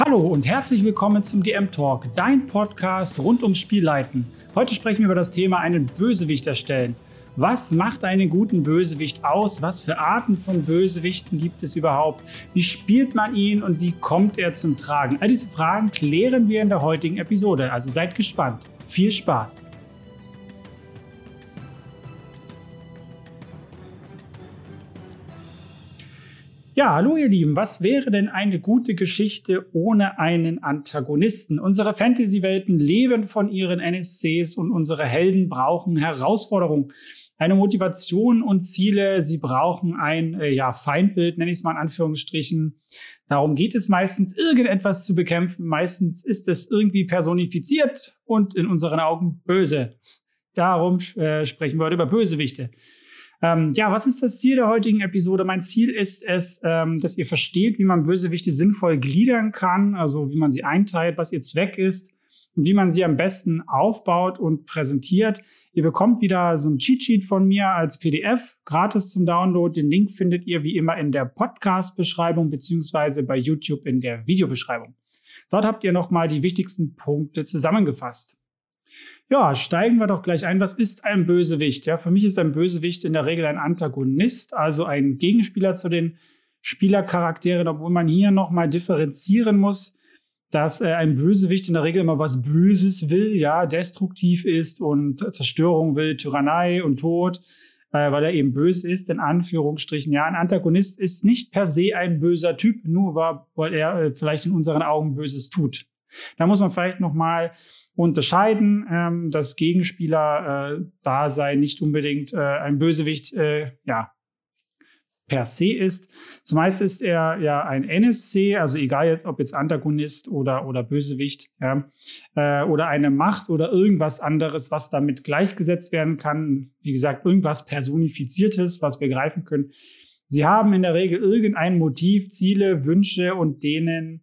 Hallo und herzlich willkommen zum DM Talk, dein Podcast rund ums Spielleiten. Heute sprechen wir über das Thema einen Bösewicht erstellen. Was macht einen guten Bösewicht aus? Was für Arten von Bösewichten gibt es überhaupt? Wie spielt man ihn und wie kommt er zum Tragen? All diese Fragen klären wir in der heutigen Episode, also seid gespannt. Viel Spaß! Ja, hallo ihr Lieben, was wäre denn eine gute Geschichte ohne einen Antagonisten? Unsere Fantasy-Welten leben von ihren NSCs und unsere Helden brauchen Herausforderungen, eine Motivation und Ziele. Sie brauchen ein äh, ja, Feindbild, nenne ich es mal in Anführungsstrichen. Darum geht es meistens, irgendetwas zu bekämpfen. Meistens ist es irgendwie personifiziert und in unseren Augen böse. Darum äh, sprechen wir heute über Bösewichte. Ähm, ja, was ist das Ziel der heutigen Episode? Mein Ziel ist es, ähm, dass ihr versteht, wie man Bösewichte sinnvoll gliedern kann, also wie man sie einteilt, was ihr Zweck ist und wie man sie am besten aufbaut und präsentiert. Ihr bekommt wieder so ein Cheat-Sheet von mir als PDF, gratis zum Download. Den Link findet ihr wie immer in der Podcast-Beschreibung beziehungsweise bei YouTube in der Videobeschreibung. Dort habt ihr nochmal die wichtigsten Punkte zusammengefasst. Ja, steigen wir doch gleich ein. Was ist ein Bösewicht? Ja, für mich ist ein Bösewicht in der Regel ein Antagonist, also ein Gegenspieler zu den Spielercharakteren, obwohl man hier nochmal differenzieren muss, dass äh, ein Bösewicht in der Regel immer was Böses will, ja, destruktiv ist und Zerstörung will, Tyrannei und Tod, äh, weil er eben böse ist, in Anführungsstrichen. Ja, ein Antagonist ist nicht per se ein böser Typ, nur weil er äh, vielleicht in unseren Augen Böses tut. Da muss man vielleicht nochmal unterscheiden, ähm, dass Gegenspieler äh, nicht unbedingt äh, ein Bösewicht äh, ja, per se ist. Zumeist ist er ja ein NSC, also egal ob jetzt Antagonist oder, oder Bösewicht, ja, äh, oder eine Macht oder irgendwas anderes, was damit gleichgesetzt werden kann. Wie gesagt, irgendwas Personifiziertes, was wir greifen können. Sie haben in der Regel irgendein Motiv, Ziele, Wünsche und denen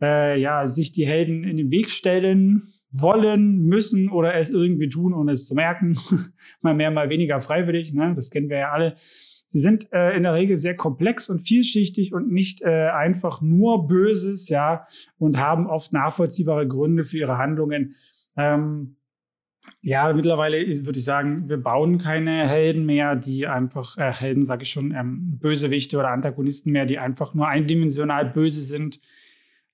äh, ja, sich die Helden in den Weg stellen wollen, müssen oder es irgendwie tun, ohne es zu merken. mal mehr, mal weniger freiwillig, ne? das kennen wir ja alle. Sie sind äh, in der Regel sehr komplex und vielschichtig und nicht äh, einfach nur Böses, ja, und haben oft nachvollziehbare Gründe für ihre Handlungen. Ähm, ja, mittlerweile würde ich sagen, wir bauen keine Helden mehr, die einfach, äh, Helden sage ich schon, ähm, Bösewichte oder Antagonisten mehr, die einfach nur eindimensional böse sind.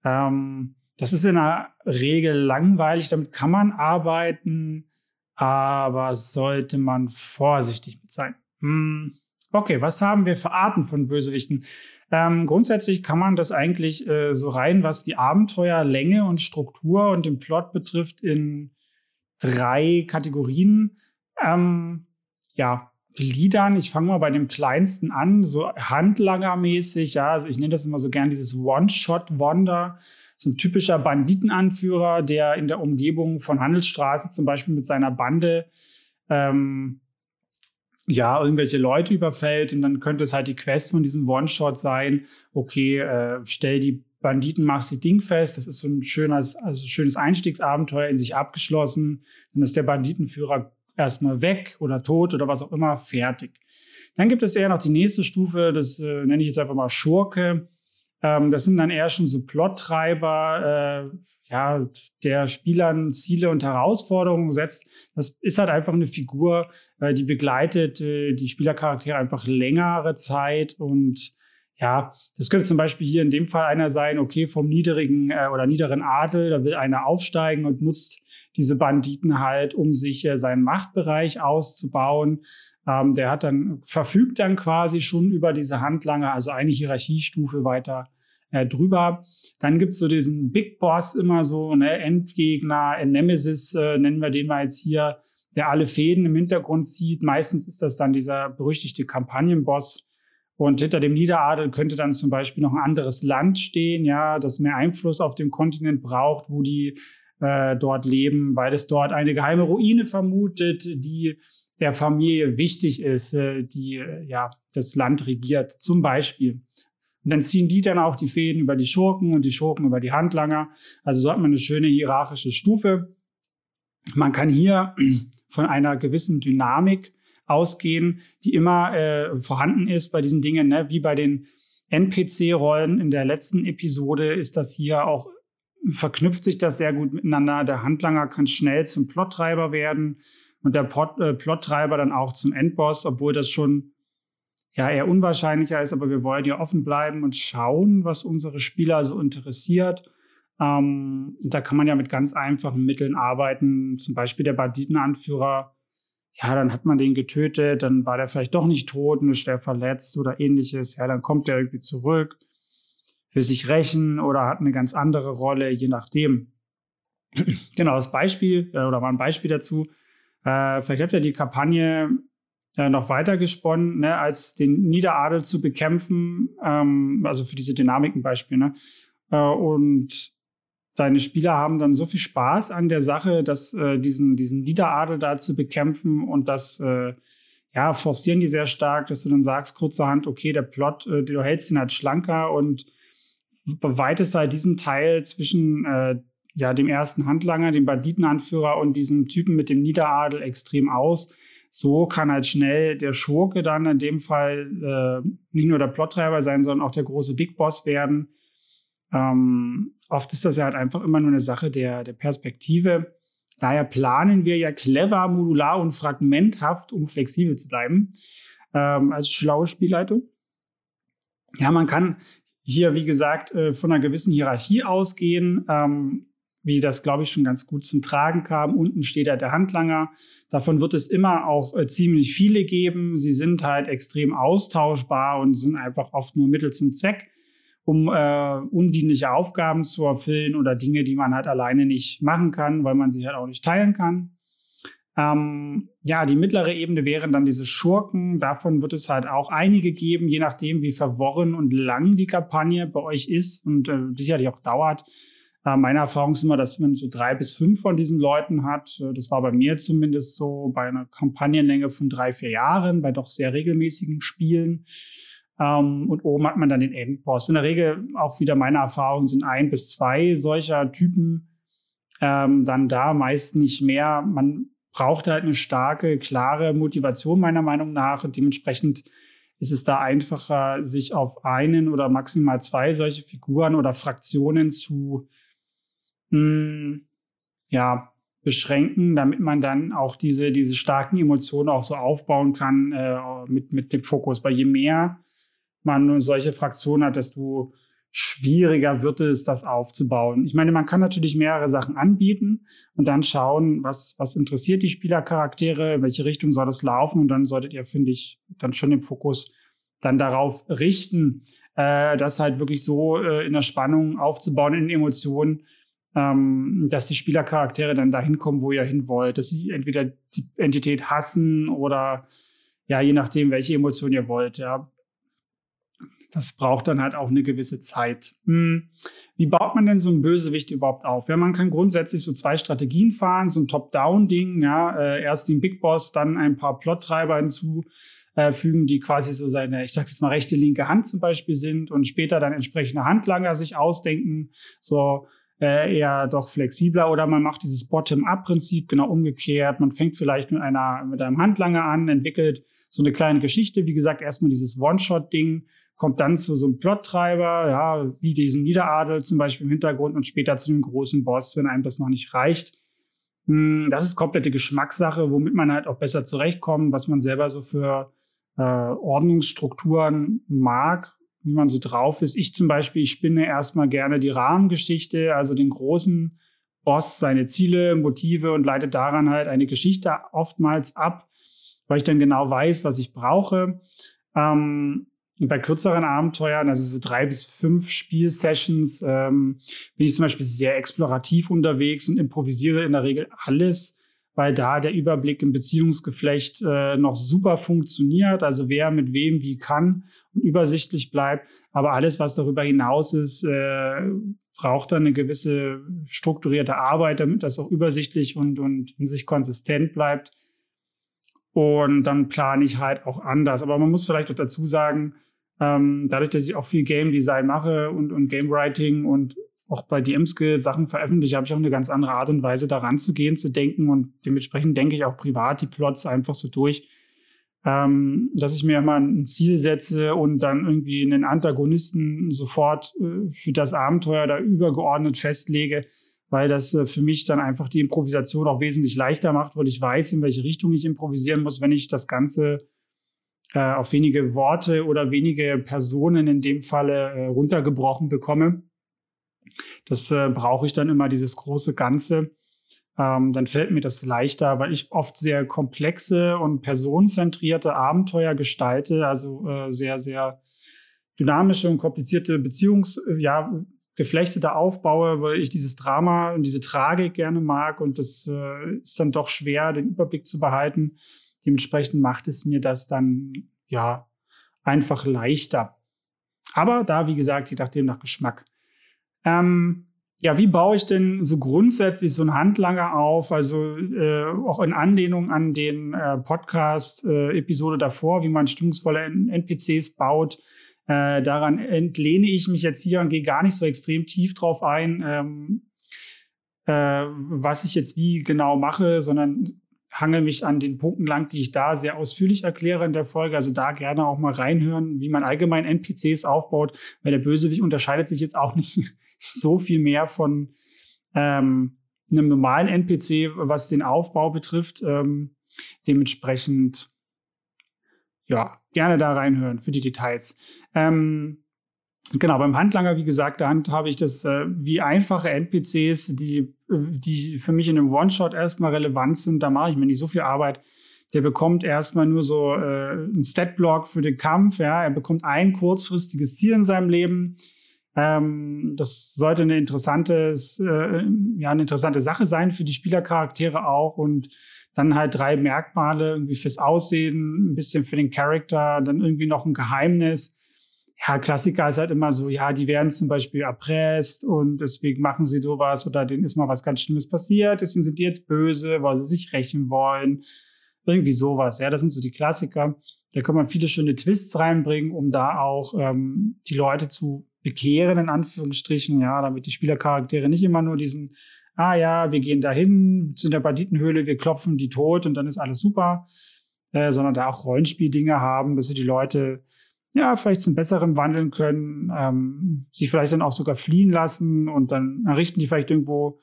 Ähm, das ist in der Regel langweilig, damit kann man arbeiten, aber sollte man vorsichtig mit sein. Hm. Okay, was haben wir für Arten von Bösewichten? Ähm, grundsätzlich kann man das eigentlich äh, so rein, was die Abenteuerlänge und Struktur und den Plot betrifft, in drei Kategorien ähm, ja, gliedern. Ich fange mal bei dem kleinsten an, so handlangermäßig. Ja, also ich nenne das immer so gern dieses One-Shot-Wonder so ein typischer Banditenanführer, der in der Umgebung von Handelsstraßen zum Beispiel mit seiner Bande ähm, ja, irgendwelche Leute überfällt und dann könnte es halt die Quest von diesem One-Shot sein, okay, äh, stell die Banditen, mach sie dingfest, das ist so ein schönes, also schönes Einstiegsabenteuer in sich abgeschlossen, dann ist der Banditenführer erstmal weg oder tot oder was auch immer, fertig. Dann gibt es eher noch die nächste Stufe, das äh, nenne ich jetzt einfach mal Schurke. Ähm, das sind dann eher schon so Plottreiber, äh, ja, der Spielern Ziele und Herausforderungen setzt. Das ist halt einfach eine Figur, äh, die begleitet äh, die Spielercharaktere einfach längere Zeit und ja, das könnte zum Beispiel hier in dem Fall einer sein, okay, vom niedrigen äh, oder niederen Adel, da will einer aufsteigen und nutzt diese Banditen halt, um sich äh, seinen Machtbereich auszubauen. Ähm, der hat dann, verfügt dann quasi schon über diese Handlanger, also eine Hierarchiestufe weiter äh, drüber. Dann gibt's so diesen Big Boss immer so, ne, Endgegner, Nemesis äh, nennen wir den mal jetzt hier, der alle Fäden im Hintergrund zieht. Meistens ist das dann dieser berüchtigte Kampagnenboss. Und hinter dem Niederadel könnte dann zum Beispiel noch ein anderes Land stehen, ja, das mehr Einfluss auf dem Kontinent braucht, wo die äh, dort leben, weil es dort eine geheime Ruine vermutet, die der Familie wichtig ist, äh, die äh, ja das Land regiert, zum Beispiel. Und dann ziehen die dann auch die Fäden über die Schurken und die Schurken über die Handlanger. Also so hat man eine schöne hierarchische Stufe. Man kann hier von einer gewissen Dynamik ausgehen, die immer äh, vorhanden ist bei diesen Dingen, ne? wie bei den NPC-Rollen in der letzten Episode ist das hier auch verknüpft sich das sehr gut miteinander. Der Handlanger kann schnell zum Plottreiber werden und der Plot, äh, Plottreiber dann auch zum Endboss, obwohl das schon ja eher unwahrscheinlicher ist, aber wir wollen ja offen bleiben und schauen, was unsere Spieler so interessiert. Ähm, da kann man ja mit ganz einfachen Mitteln arbeiten, zum Beispiel der Banditenanführer. Ja, dann hat man den getötet, dann war der vielleicht doch nicht tot, nur schwer verletzt oder ähnliches. Ja, dann kommt er irgendwie zurück, will sich rächen oder hat eine ganz andere Rolle, je nachdem. genau, das Beispiel äh, oder mal ein Beispiel dazu. Äh, vielleicht habt ihr die Kampagne äh, noch weiter gesponnen, ne, als den Niederadel zu bekämpfen, ähm, also für diese Dynamiken-Beispiel. Ne? Äh, und deine Spieler haben dann so viel Spaß an der Sache, dass äh, diesen, diesen Niederadel da zu bekämpfen und das äh, ja, forcieren die sehr stark, dass du dann sagst, kurzerhand, okay, der Plot, äh, du hältst ihn halt schlanker und beweitest halt diesen Teil zwischen äh, ja, dem ersten Handlanger, dem Banditenanführer und diesem Typen mit dem Niederadel extrem aus. So kann halt schnell der Schurke dann in dem Fall äh, nicht nur der Plottreiber sein, sondern auch der große Big Boss werden. Ähm, oft ist das ja halt einfach immer nur eine Sache der, der Perspektive. Daher planen wir ja clever, modular und fragmenthaft, um flexibel zu bleiben, ähm, als schlaue Spielleitung. Ja, man kann hier, wie gesagt, äh, von einer gewissen Hierarchie ausgehen. Ähm, wie das, glaube ich, schon ganz gut zum Tragen kam. Unten steht ja der Handlanger. Davon wird es immer auch äh, ziemlich viele geben. Sie sind halt extrem austauschbar und sind einfach oft nur Mittel zum Zweck, um äh, undienliche Aufgaben zu erfüllen oder Dinge, die man halt alleine nicht machen kann, weil man sie halt auch nicht teilen kann. Ähm, ja, die mittlere Ebene wären dann diese Schurken. Davon wird es halt auch einige geben, je nachdem, wie verworren und lang die Kampagne bei euch ist und äh, sicherlich auch dauert äh, meine Erfahrung ist immer, dass man so drei bis fünf von diesen Leuten hat. Äh, das war bei mir zumindest so bei einer Kampagnenlänge von drei, vier Jahren, bei doch sehr regelmäßigen Spielen. Ähm, und oben hat man dann den Endboss. In der Regel auch wieder meine Erfahrung sind ein bis zwei solcher Typen ähm, dann da, meist nicht mehr. Man braucht halt eine starke, klare Motivation meiner Meinung nach und dementsprechend ist es da einfacher, sich auf einen oder maximal zwei solche Figuren oder Fraktionen zu mh, hm, ja, beschränken, damit man dann auch diese, diese starken Emotionen auch so aufbauen kann äh, mit, mit dem Fokus. Weil je mehr man solche Fraktionen hat, desto schwieriger wird es, das aufzubauen. Ich meine, man kann natürlich mehrere Sachen anbieten und dann schauen, was, was interessiert die Spielercharaktere, in welche Richtung soll das laufen und dann solltet ihr, finde ich, dann schon den Fokus dann darauf richten, äh, das halt wirklich so äh, in der Spannung aufzubauen, in Emotionen, ähm, dass die Spielercharaktere dann dahin kommen, wo ihr hin wollt, dass sie entweder die Entität hassen oder ja, je nachdem, welche Emotion ihr wollt, ja. Das braucht dann halt auch eine gewisse Zeit. Hm. Wie baut man denn so einen Bösewicht überhaupt auf? Ja, man kann grundsätzlich so zwei Strategien fahren, so ein Top-Down-Ding, ja, äh, erst den Big Boss, dann ein paar Plottreiber hinzufügen, die quasi so seine, ich sag's jetzt mal, rechte, linke Hand zum Beispiel sind und später dann entsprechende Handlanger sich ausdenken, so äh, eher doch flexibler oder man macht dieses Bottom-up-Prinzip genau umgekehrt. Man fängt vielleicht mit einer mit einem Handlanger an, entwickelt so eine kleine Geschichte. Wie gesagt, erstmal dieses One-Shot-Ding, kommt dann zu so einem Plottreiber, ja, wie diesem Niederadel zum Beispiel im Hintergrund und später zu dem großen Boss, wenn einem das noch nicht reicht. Hm, das ist komplette Geschmackssache, womit man halt auch besser zurechtkommt, was man selber so für äh, Ordnungsstrukturen mag wie man so drauf ist. Ich zum Beispiel, ich spinne erstmal gerne die Rahmengeschichte, also den großen Boss, seine Ziele, Motive und leite daran halt eine Geschichte oftmals ab, weil ich dann genau weiß, was ich brauche. Ähm, und bei kürzeren Abenteuern, also so drei bis fünf Spielsessions, ähm, bin ich zum Beispiel sehr explorativ unterwegs und improvisiere in der Regel alles weil da der Überblick im Beziehungsgeflecht äh, noch super funktioniert, also wer mit wem wie kann und übersichtlich bleibt. Aber alles, was darüber hinaus ist, äh, braucht dann eine gewisse strukturierte Arbeit, damit das auch übersichtlich und, und in sich konsistent bleibt. Und dann plane ich halt auch anders. Aber man muss vielleicht auch dazu sagen, ähm, dadurch, dass ich auch viel Game Design mache und, und Game Writing und auch bei DM-Skill Sachen veröffentliche, habe ich auch eine ganz andere Art und Weise daran zu gehen, zu denken und dementsprechend denke ich auch privat die Plots einfach so durch. ähm, dass ich mir immer ein Ziel setze und dann irgendwie einen Antagonisten sofort äh, für das Abenteuer da übergeordnet festlege, weil das äh, für mich dann einfach die Improvisation auch wesentlich leichter macht, weil ich weiß, in welche Richtung ich improvisieren muss, wenn ich das Ganze äh, auf wenige Worte oder wenige Personen in dem Falle äh, runtergebrochen bekomme. Das äh, brauche ich dann immer, dieses große Ganze ähm, dann fällt mir das leichter, weil ich oft sehr komplexe und personenzentrierte Abenteuer gestalte, also äh, sehr, sehr dynamische und komplizierte Beziehungs-, ja, Geflechte aufbaue, weil ich dieses Drama und diese Tragik gerne mag und das äh, ist dann doch schwer, den Überblick zu behalten. Dementsprechend macht es mir das dann, ja, einfach leichter. Aber da, wie gesagt, je nachdem nach Geschmack. Ähm, ja, wie baue ich denn so grundsätzlich so einen Handlanger auf? Also äh, auch in Anlehnung an den äh, Podcast-Episode äh, davor, wie man stimmungsvolle NPCs baut. Äh, daran entlehne ich mich jetzt hier und gehe gar nicht so extrem tief drauf ein, ähm, äh, was ich jetzt wie genau mache, sondern hangel mich an den Punkten lang, die ich da sehr ausführlich erkläre in der Folge. Also da gerne auch mal reinhören, wie man allgemein NPCs aufbaut, weil der Bösewicht unterscheidet sich jetzt auch nicht so viel mehr von ähm, einem normalen NPC, was den Aufbau betrifft. Ähm, dementsprechend, ja, gerne da reinhören für die Details. Ähm, genau, beim Handlanger, wie gesagt, da habe ich das äh, wie einfache NPCs, die, die für mich in einem One-Shot erstmal relevant sind. Da mache ich mir nicht so viel Arbeit. Der bekommt erstmal nur so äh, einen Stat-Block für den Kampf. Ja, er bekommt ein kurzfristiges Ziel in seinem Leben. Ähm, das sollte eine interessante, äh, ja, eine interessante Sache sein für die Spielercharaktere auch und dann halt drei Merkmale irgendwie fürs Aussehen, ein bisschen für den Charakter, dann irgendwie noch ein Geheimnis. Ja, Klassiker ist halt immer so, ja, die werden zum Beispiel erpresst und deswegen machen sie sowas oder denen ist mal was ganz Schlimmes passiert, deswegen sind die jetzt böse, weil sie sich rächen wollen. Irgendwie sowas, ja, das sind so die Klassiker. Da kann man viele schöne Twists reinbringen, um da auch ähm, die Leute zu bekehren, in Anführungsstrichen, ja, damit die Spielercharaktere nicht immer nur diesen, ah ja, wir gehen dahin zu der Banditenhöhle, wir klopfen die tot und dann ist alles super, äh, sondern da auch Rollenspieldinge haben, dass sie die Leute ja vielleicht zum Besseren wandeln können, ähm, sich vielleicht dann auch sogar fliehen lassen und dann errichten die vielleicht irgendwo,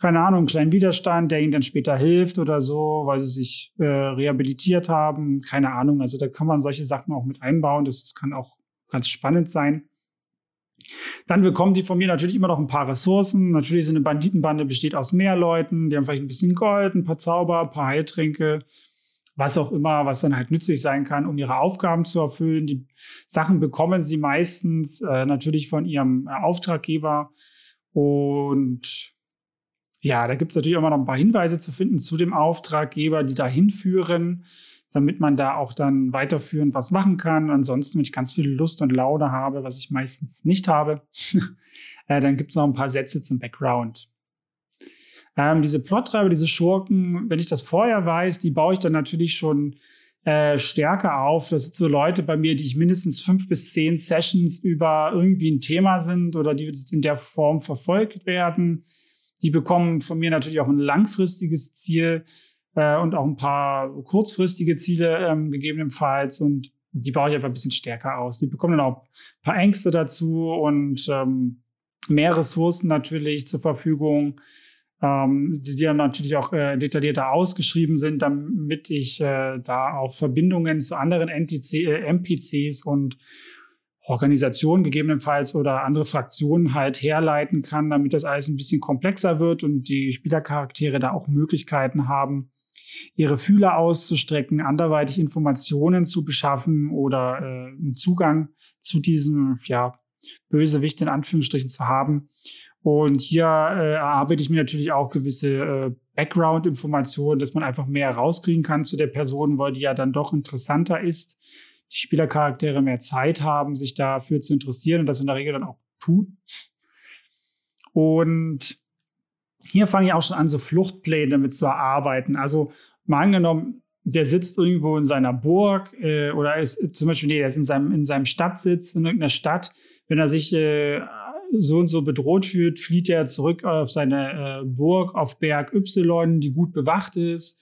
keine Ahnung, einen kleinen Widerstand, der ihnen dann später hilft oder so, weil sie sich äh, rehabilitiert haben, keine Ahnung. Also da kann man solche Sachen auch mit einbauen. Das, das kann auch ganz spannend sein. Dann bekommen die von mir natürlich immer noch ein paar Ressourcen. Natürlich so eine Banditenbande besteht aus mehr Leuten. Die haben vielleicht ein bisschen Gold, ein paar Zauber, ein paar Heiltränke, was auch immer, was dann halt nützlich sein kann, um ihre Aufgaben zu erfüllen. Die Sachen bekommen sie meistens äh, natürlich von ihrem äh, Auftraggeber. Und ja, da gibt es natürlich immer noch ein paar Hinweise zu finden zu dem Auftraggeber, die dahin führen damit man da auch dann weiterführend was machen kann. Ansonsten, wenn ich ganz viel Lust und Laune habe, was ich meistens nicht habe, äh, dann gibt es noch ein paar Sätze zum Background. Ähm, diese Plottreiber, diese Schurken, wenn ich das vorher weiß, die baue ich dann natürlich schon äh, stärker auf. Das sind so Leute bei mir, die ich mindestens fünf bis zehn Sessions über irgendwie ein Thema sind oder die in der Form verfolgt werden. Die bekommen von mir natürlich auch ein langfristiges Ziel äh, und auch ein paar kurzfristige Ziele ähm, gegebenenfalls und die baue ich einfach ein bisschen stärker aus. Die bekommen dann auch ein paar Ängste dazu und ähm, mehr Ressourcen natürlich zur Verfügung, ähm, die, die dann natürlich auch äh, detaillierter ausgeschrieben sind, damit ich äh, da auch Verbindungen zu anderen NTC, äh, NPCs und Organisationen gegebenenfalls oder andere Fraktionen halt herleiten kann, damit das alles ein bisschen komplexer wird und die Spielercharaktere da auch Möglichkeiten haben, ihre Fühler auszustrecken, anderweitig Informationen zu beschaffen oder äh, einen Zugang zu diesem ja, Bösewicht in Anführungsstrichen zu haben. Und hier äh, erarbeite ich mir natürlich auch gewisse äh, Background-Informationen, dass man einfach mehr rauskriegen kann zu der Person, weil die ja dann doch interessanter ist. Die Spielercharaktere mehr Zeit haben, sich dafür zu interessieren und das in der Regel dann auch tun. Und hier fange ich auch schon an, so Fluchtpläne damit zu erarbeiten. Also mal angenommen, der sitzt irgendwo in seiner Burg äh, oder ist zum Beispiel, nee, der ist in seinem, in seinem Stadtsitz in irgendeiner Stadt. Wenn er sich äh, so und so bedroht fühlt, flieht er zurück auf seine äh, Burg auf Berg Y, die gut bewacht ist.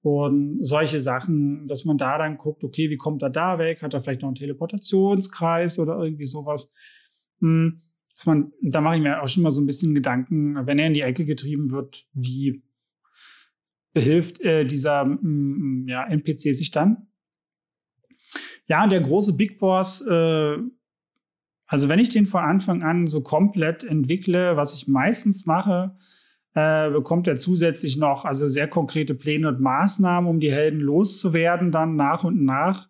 und solche Sachen, dass man da dann guckt, okay, wie kommt er da weg? Hat er vielleicht noch einen Teleportationskreis oder irgendwie sowas? Hm, dass man, da mache ich mir auch schon mal so ein bisschen Gedanken, wenn er in die Ecke getrieben wird, wie behilft äh, dieser mm, ja, NPC sich dann? Ja, der große Big Boss, äh, also wenn ich den von Anfang an so komplett entwickle, was ich meistens mache, äh, bekommt er zusätzlich noch also sehr konkrete Pläne und Maßnahmen, um die Helden loszuwerden, dann nach und nach.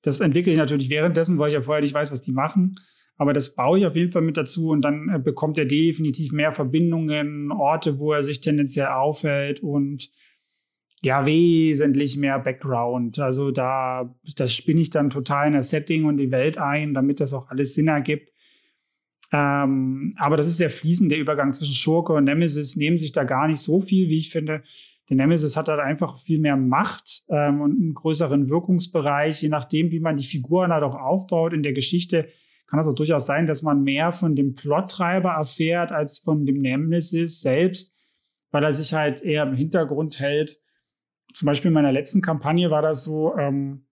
Das entwickle ich natürlich währenddessen, weil ich ja vorher nicht weiß, was die machen. Aber das baue ich auf jeden Fall mit dazu und dann äh, bekommt er definitiv mehr Verbindungen, Orte, wo er sich tendenziell aufhält und ja, wesentlich mehr Background. Also da, das spinne ich dann total in das Setting und die Welt ein, damit das auch alles Sinn ergibt. Ähm, aber das ist sehr fließend, der Übergang zwischen Schurke und Nemesis nehmen sich da gar nicht so viel, wie ich finde. Der Nemesis hat halt einfach viel mehr Macht ähm, und einen größeren Wirkungsbereich, je nachdem, wie man die Figuren halt auch aufbaut in der Geschichte kann es auch durchaus sein, dass man mehr von dem Plottreiber erfährt als von dem Nemesis selbst, weil er sich halt eher im Hintergrund hält. Zum Beispiel in meiner letzten Kampagne war das so, ähm,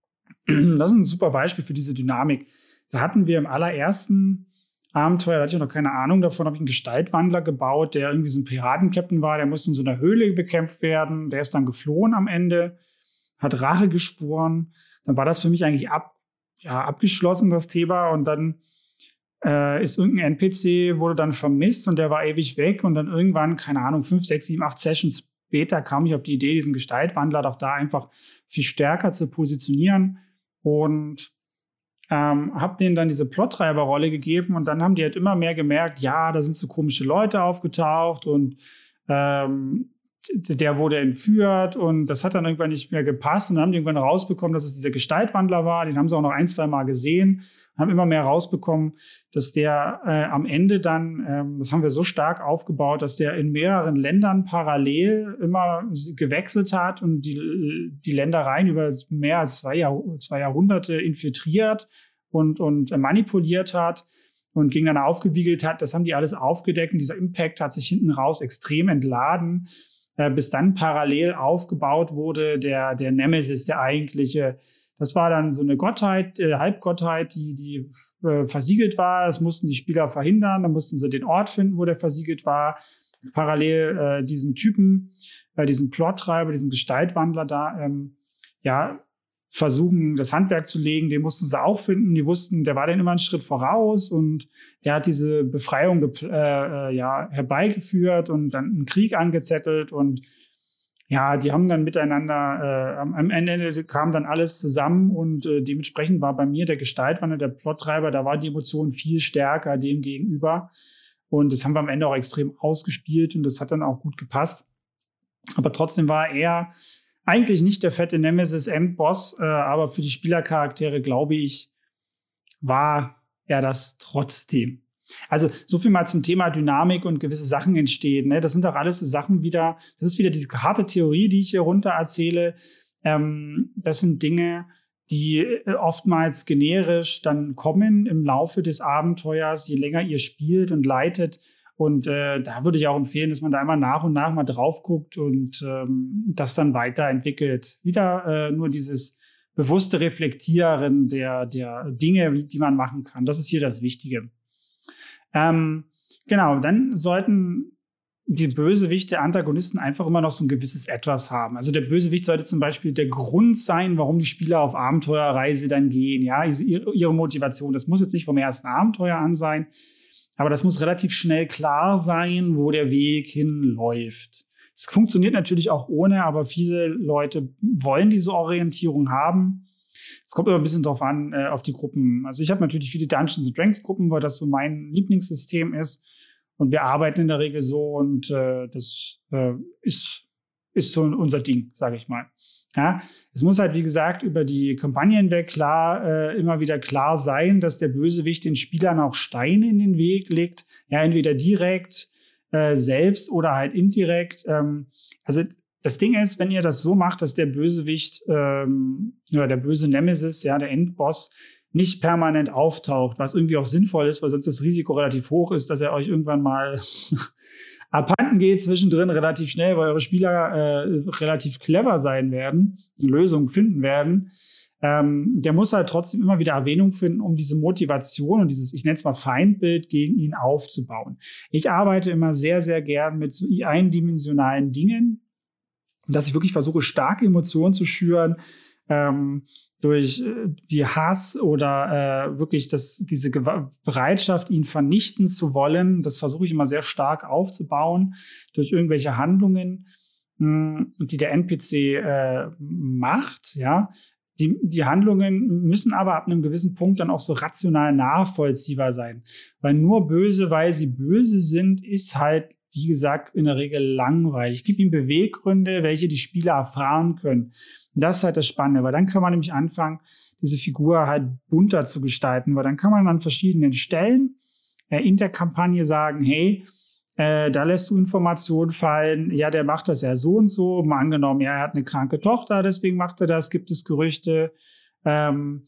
das ist ein super Beispiel für diese Dynamik. Da hatten wir im allerersten Abenteuer, da hatte ich noch keine Ahnung davon, habe ich einen Gestaltwandler gebaut, der irgendwie so ein Piratenkapitän war, der musste in so einer Höhle bekämpft werden, der ist dann geflohen am Ende, hat Rache geschworen. Dann war das für mich eigentlich ab, ja, abgeschlossen, das Thema. Und dann äh, ist irgendein NPC, wurde dann vermisst und der war ewig weg. Und dann irgendwann, keine Ahnung, fünf, sechs, sieben, acht Sessions später kam ich auf die Idee, diesen Gestaltwandler doch da einfach viel stärker zu positionieren. Und ähm, habe denen dann diese Plottreiberrolle gegeben und dann haben die halt immer mehr gemerkt, ja, da sind so komische Leute aufgetaucht und ähm, der wurde entführt und das hat dann irgendwann nicht mehr gepasst und dann haben die irgendwann rausbekommen, dass es dieser Gestaltwandler war. Den haben sie auch noch ein, zwei Mal gesehen, haben immer mehr rausbekommen, dass der äh, am Ende dann, ähm, das haben wir so stark aufgebaut, dass der in mehreren Ländern parallel immer gewechselt hat und die, die Ländereien über mehr als zwei, Jahr, zwei Jahrhunderte infiltriert und, und manipuliert hat und dann aufgewiegelt hat. Das haben die alles aufgedeckt und dieser Impact hat sich hinten raus extrem entladen. Äh, bis dann parallel aufgebaut wurde der, der Nemesis, der eigentliche. Das war dann so eine Gottheit, äh, Halbgottheit, die, die äh, versiegelt war. Das mussten die Spieler verhindern. Dann mussten sie den Ort finden, wo der versiegelt war. Parallel äh, diesen Typen, äh, diesen Plottreiber, diesen Gestaltwandler da, ähm, ja, versuchen, das Handwerk zu legen, den mussten sie auch finden. Die wussten, der war dann immer einen Schritt voraus und der hat diese Befreiung äh, äh, ja, herbeigeführt und dann einen Krieg angezettelt und ja, die haben dann miteinander, äh, am Ende kam dann alles zusammen und äh, dementsprechend war bei mir der Gestaltwandler, der Plottreiber, da war die Emotion viel stärker dem gegenüber. Und das haben wir am Ende auch extrem ausgespielt und das hat dann auch gut gepasst. Aber trotzdem war er eigentlich nicht der fette Nemesis-Endboss, äh, aber für die Spielercharaktere, glaube ich, war er das trotzdem. Also so viel mal zum Thema Dynamik und gewisse Sachen entstehen. Ne? Das sind doch alles so Sachen wieder, das ist wieder diese harte Theorie, die ich hier runter erzähle. Ähm, das sind Dinge, die äh, oftmals generisch dann kommen im Laufe des Abenteuers, je länger ihr spielt und leitet, und äh, da würde ich auch empfehlen, dass man da immer nach und nach mal drauf guckt und ähm, das dann weiterentwickelt. Wieder äh, nur dieses bewusste Reflektieren der, der Dinge, die man machen kann. Das ist hier das Wichtige. Ähm, genau, dann sollten die Bösewichte, Antagonisten einfach immer noch so ein gewisses Etwas haben. Also der Bösewicht sollte zum Beispiel der Grund sein, warum die Spieler auf Abenteuerreise dann gehen. Ja, ihre Motivation. Das muss jetzt nicht vom ersten Abenteuer an sein, aber das muss relativ schnell klar sein, wo der Weg hinläuft. Es funktioniert natürlich auch ohne, aber viele Leute wollen diese Orientierung haben. Es kommt aber ein bisschen drauf an, äh, auf die Gruppen. Also ich habe natürlich viele Dungeons Dragons Gruppen, weil das so mein Lieblingssystem ist. Und wir arbeiten in der Regel so und äh, das äh, ist, ist so unser Ding, sage ich mal. Ja, es muss halt, wie gesagt, über die Kampagne hinweg klar, äh, immer wieder klar sein, dass der Bösewicht den Spielern auch Steine in den Weg legt. Ja, entweder direkt äh, selbst oder halt indirekt. Ähm, also das Ding ist, wenn ihr das so macht, dass der Bösewicht ähm, oder der böse Nemesis, ja, der Endboss, nicht permanent auftaucht, was irgendwie auch sinnvoll ist, weil sonst das Risiko relativ hoch ist, dass er euch irgendwann mal Abhanden geht zwischendrin relativ schnell, weil eure Spieler äh, relativ clever sein werden, Lösungen finden werden. Ähm, der muss halt trotzdem immer wieder Erwähnung finden, um diese Motivation und dieses, ich nenne es mal Feindbild gegen ihn aufzubauen. Ich arbeite immer sehr, sehr gern mit so eindimensionalen Dingen, dass ich wirklich versuche, starke Emotionen zu schüren, ähm, durch äh, die Hass oder äh, wirklich das, diese Gew Bereitschaft, ihn vernichten zu wollen, das versuche ich immer sehr stark aufzubauen durch irgendwelche Handlungen, mh, hm, die der NPC äh, macht, ja. Die, die Handlungen müssen aber ab einem gewissen Punkt dann auch so rational nachvollziehbar sein. Weil nur böse, weil sie böse sind, ist halt, wie gesagt, in der Regel langweilig. Ich gebe ihm Beweggründe, welche die Spieler erfahren können. Und das ist halt das Spannende, weil dann kann man nämlich anfangen, diese Figur halt bunter zu gestalten, weil dann kann man an verschiedenen Stellen äh, in der Kampagne sagen, hey, äh, da lässt du Informationen fallen, ja, der macht das ja so und so, mal angenommen, ja, er hat eine kranke Tochter, deswegen macht er das, gibt es Gerüchte, ähm,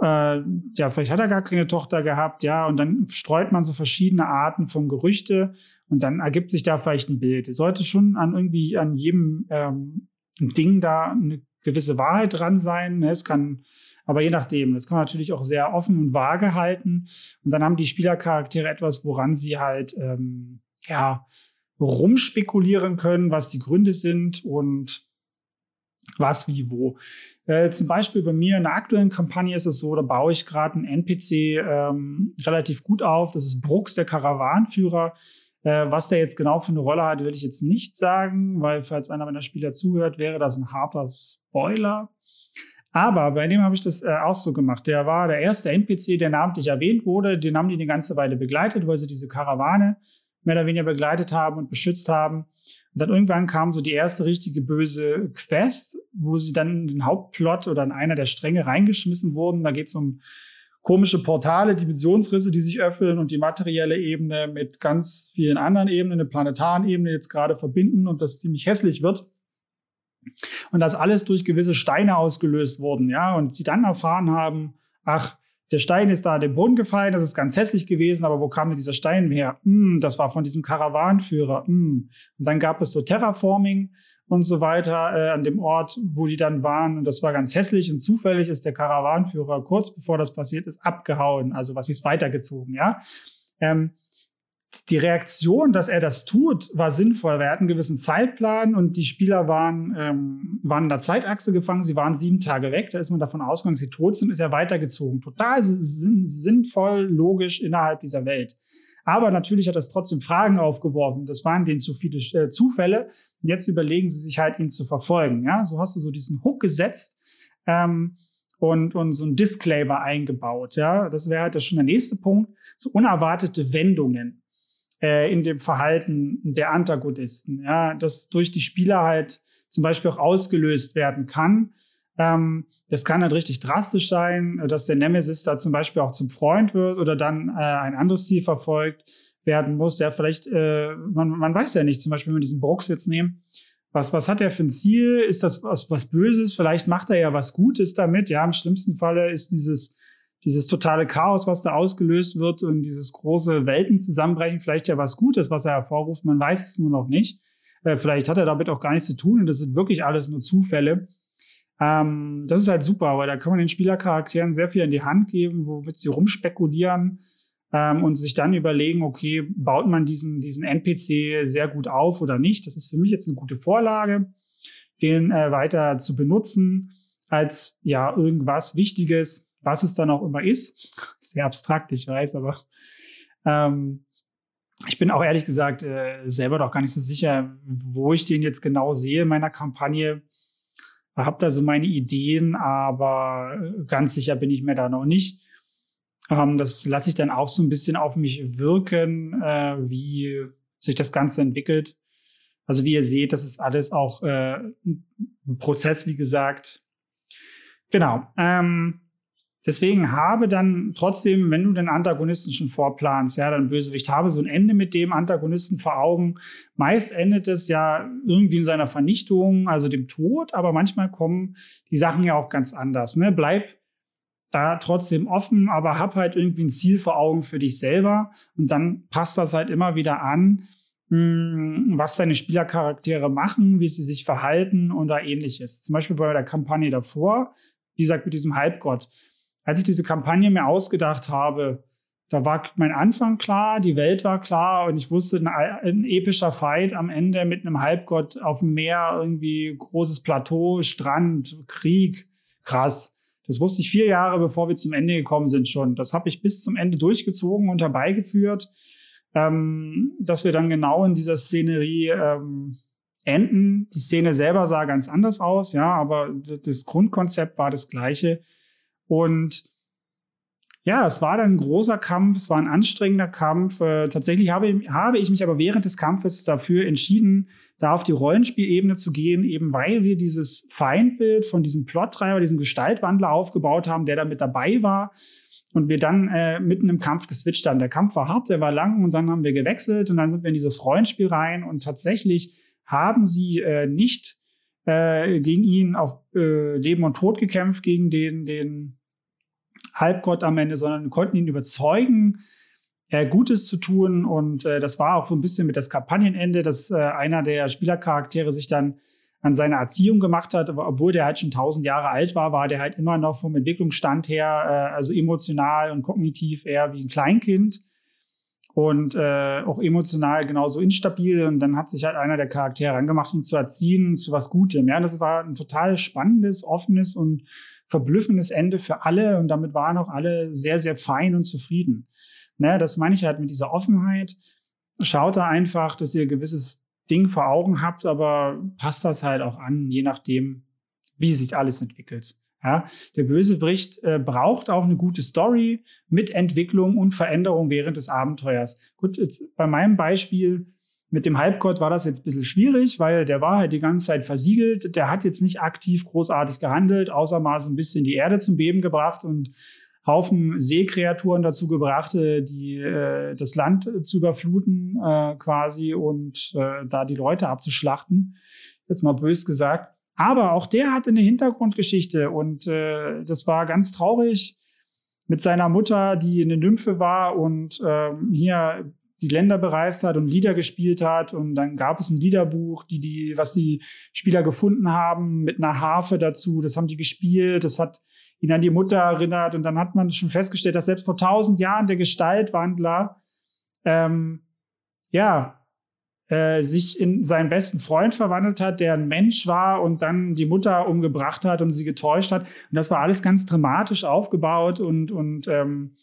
äh, ja, vielleicht hat er gar keine Tochter gehabt, ja, und dann streut man so verschiedene Arten von Gerüchte und dann ergibt sich da vielleicht ein Bild. Es sollte schon an irgendwie an jedem ähm, Ding da eine gewisse Wahrheit dran sein. Ne? Es kann, aber je nachdem, das kann man natürlich auch sehr offen und vage halten. Und dann haben die Spielercharaktere etwas, woran sie halt, ähm, ja, rumspekulieren können, was die Gründe sind und was, wie, wo. Äh, zum Beispiel bei mir in der aktuellen Kampagne ist es so, da baue ich gerade einen NPC ähm, relativ gut auf. Das ist Brooks, der Karawanführer. Äh, was der jetzt genau für eine Rolle hat, will ich jetzt nicht sagen, weil falls einer meiner Spieler zuhört, wäre das ein harter Spoiler. Aber bei dem habe ich das äh, auch so gemacht. Der war der erste NPC, der namentlich erwähnt wurde. Den haben die eine ganze Weile begleitet, weil sie diese Karawane mehr oder weniger begleitet haben und beschützt haben. Und dann irgendwann kam so die erste richtige böse Quest, wo sie dann in den Hauptplot oder in einer der Stränge reingeschmissen wurden. Da geht es um komische Portale, Dimensionsrisse, die sich öffnen und die materielle Ebene mit ganz vielen anderen Ebenen, eine planetaren Ebene jetzt gerade verbinden und das ziemlich hässlich wird. Und das alles durch gewisse Steine ausgelöst wurden, ja, und sie dann erfahren haben, ach, der Stein ist da in den Boden gefallen, das ist ganz hässlich gewesen, aber wo kam denn dieser Stein her? Hm, das war von diesem Karawanführer. Hm. Und dann gab es so Terraforming und so weiter äh, an dem Ort, wo die dann waren. Und das war ganz hässlich und zufällig ist der Karawanführer kurz bevor das passiert ist abgehauen. Also was ist weitergezogen, ja. Ähm, die Reaktion, dass er das tut, war sinnvoll. Wir hatten einen gewissen Zeitplan und die Spieler waren, ähm, waren in der Zeitachse gefangen. Sie waren sieben Tage weg. Da ist man davon ausgegangen, sie tot sind, ist er weitergezogen. Total sinnvoll, logisch innerhalb dieser Welt. Aber natürlich hat das trotzdem Fragen aufgeworfen. Das waren denen zu viele äh, Zufälle. Jetzt überlegen sie sich halt, ihn zu verfolgen. Ja, so hast du so diesen Hook gesetzt ähm, und, und so ein Disclaimer eingebaut. Ja, das wäre halt schon der nächste Punkt. So unerwartete Wendungen äh, in dem Verhalten der Antagonisten. Ja, das durch die Spieler halt zum Beispiel auch ausgelöst werden kann. Ähm, das kann halt richtig drastisch sein, dass der Nemesis da zum Beispiel auch zum Freund wird oder dann äh, ein anderes Ziel verfolgt werden muss. Ja, vielleicht, äh, man, man weiß ja nicht, zum Beispiel, wenn wir diesen Brooks jetzt nehmen, was, was hat er für ein Ziel? Ist das was, was Böses? Vielleicht macht er ja was Gutes damit. Ja, im schlimmsten Falle ist dieses, dieses totale Chaos, was da ausgelöst wird und dieses große Weltenzusammenbrechen vielleicht ja was Gutes, was er hervorruft. Man weiß es nur noch nicht. Äh, vielleicht hat er damit auch gar nichts zu tun und das sind wirklich alles nur Zufälle. Ähm, das ist halt super, weil da kann man den Spielercharakteren sehr viel in die Hand geben, womit sie rumspekulieren ähm, und sich dann überlegen, okay, baut man diesen, diesen NPC sehr gut auf oder nicht. Das ist für mich jetzt eine gute Vorlage, den äh, weiter zu benutzen als ja irgendwas Wichtiges, was es dann auch immer ist. Sehr abstrakt, ich weiß, aber ähm, ich bin auch ehrlich gesagt äh, selber doch gar nicht so sicher, wo ich den jetzt genau sehe in meiner Kampagne habe da so meine Ideen, aber ganz sicher bin ich mir da noch nicht. Ähm, das lasse ich dann auch so ein bisschen auf mich wirken, äh, wie sich das Ganze entwickelt. Also wie ihr seht, das ist alles auch äh, ein Prozess, wie gesagt. Genau. Ähm, Deswegen habe dann trotzdem, wenn du den Antagonisten schon vorplanst, ja, dann Bösewicht, habe so ein Ende mit dem Antagonisten vor Augen. Meist endet es ja irgendwie in seiner Vernichtung, also dem Tod, aber manchmal kommen die Sachen ja auch ganz anders. Ne? Bleib da trotzdem offen, aber hab halt irgendwie ein Ziel vor Augen für dich selber und dann passt das halt immer wieder an, hm, was deine Spielercharaktere machen, wie sie sich verhalten und da ähnliches. Zum Beispiel bei der Kampagne davor, wie gesagt, mit diesem Halbgott. Als ich diese Kampagne mir ausgedacht habe, da war mein Anfang klar, die Welt war klar und ich wusste, ein, ein, epischer Fight am Ende mit einem Halbgott auf dem Meer, irgendwie großes Plateau, Strand, Krieg, krass. Das wusste ich vier Jahre, bevor wir zum Ende gekommen sind schon. Das habe ich bis zum Ende durchgezogen und herbeigeführt ähm, dass wir dann genau in dieser Szenerie ähm, enden. Die Szene selber sah ganz anders aus, ja, aber das Grundkonzept war das gleiche. Und ja, es war dann ein großer Kampf, es war ein anstrengender Kampf. Äh, tatsächlich habe, habe ich mich aber während des Kampfes dafür entschieden, da auf die Rollenspielebene zu gehen, eben weil wir dieses Feindbild von diesem Plottreiber, diesem Gestaltwandler aufgebaut haben, der da mit dabei war und wir dann äh, mitten im Kampf geswitcht haben. Der Kampf war hart, der war lang und dann haben wir gewechselt und dann sind wir in dieses Rollenspiel rein und tatsächlich haben sie äh, nicht äh, gegen ihn auf äh, Leben und Tod gekämpft, gegen den, den Halbgott am Ende, sondern konnten ihn überzeugen, äh, Gutes zu tun. Und äh, das war auch so ein bisschen mit das Kampagnenende, dass äh, einer der Spielercharaktere sich dann an seiner Erziehung gemacht hat, obwohl der halt schon tausend Jahre alt war, war der halt immer noch vom Entwicklungsstand her, äh, also emotional und kognitiv eher wie ein Kleinkind und äh, auch emotional genauso instabil. Und dann hat sich halt einer der Charaktere angemacht, ihn zu erziehen zu was Gutem. Ja, das war ein total spannendes, offenes und verblüffendes Ende für alle. Und damit waren auch alle sehr, sehr fein und zufrieden. Ne, das meine ich halt mit dieser Offenheit. Schaut da einfach, dass ihr gewisses Ding vor Augen habt, aber passt das halt auch an, je nachdem, wie sich alles entwickelt. Ja, der Bösewicht äh, braucht auch eine gute Story mit Entwicklung und Veränderung während des Abenteuers. Gut, jetzt, bei meinem Beispiel mit dem Halbgott war das jetzt ein bisschen schwierig, weil der war halt die ganze Zeit versiegelt. Der hat jetzt nicht aktiv großartig gehandelt, außer mal so ein bisschen die Erde zum Beben gebracht und Haufen Seekreaturen dazu gebracht, die äh, das Land zu überfluten äh, quasi und äh, da die Leute abzuschlachten. Jetzt mal bös gesagt. Aber auch der hatte eine Hintergrundgeschichte und äh, das war ganz traurig mit seiner Mutter, die eine Nymphe war und ähm, hier die Länder bereist hat und Lieder gespielt hat. Und dann gab es ein Liederbuch, die, die, was die Spieler gefunden haben, mit einer Harfe dazu. Das haben die gespielt. Das hat ihn an die Mutter erinnert. Und dann hat man schon festgestellt, dass selbst vor tausend Jahren der Gestaltwandler ähm, ja äh, sich in seinen besten Freund verwandelt hat, der ein Mensch war und dann die Mutter umgebracht hat und sie getäuscht hat. Und das war alles ganz dramatisch aufgebaut und und ähm,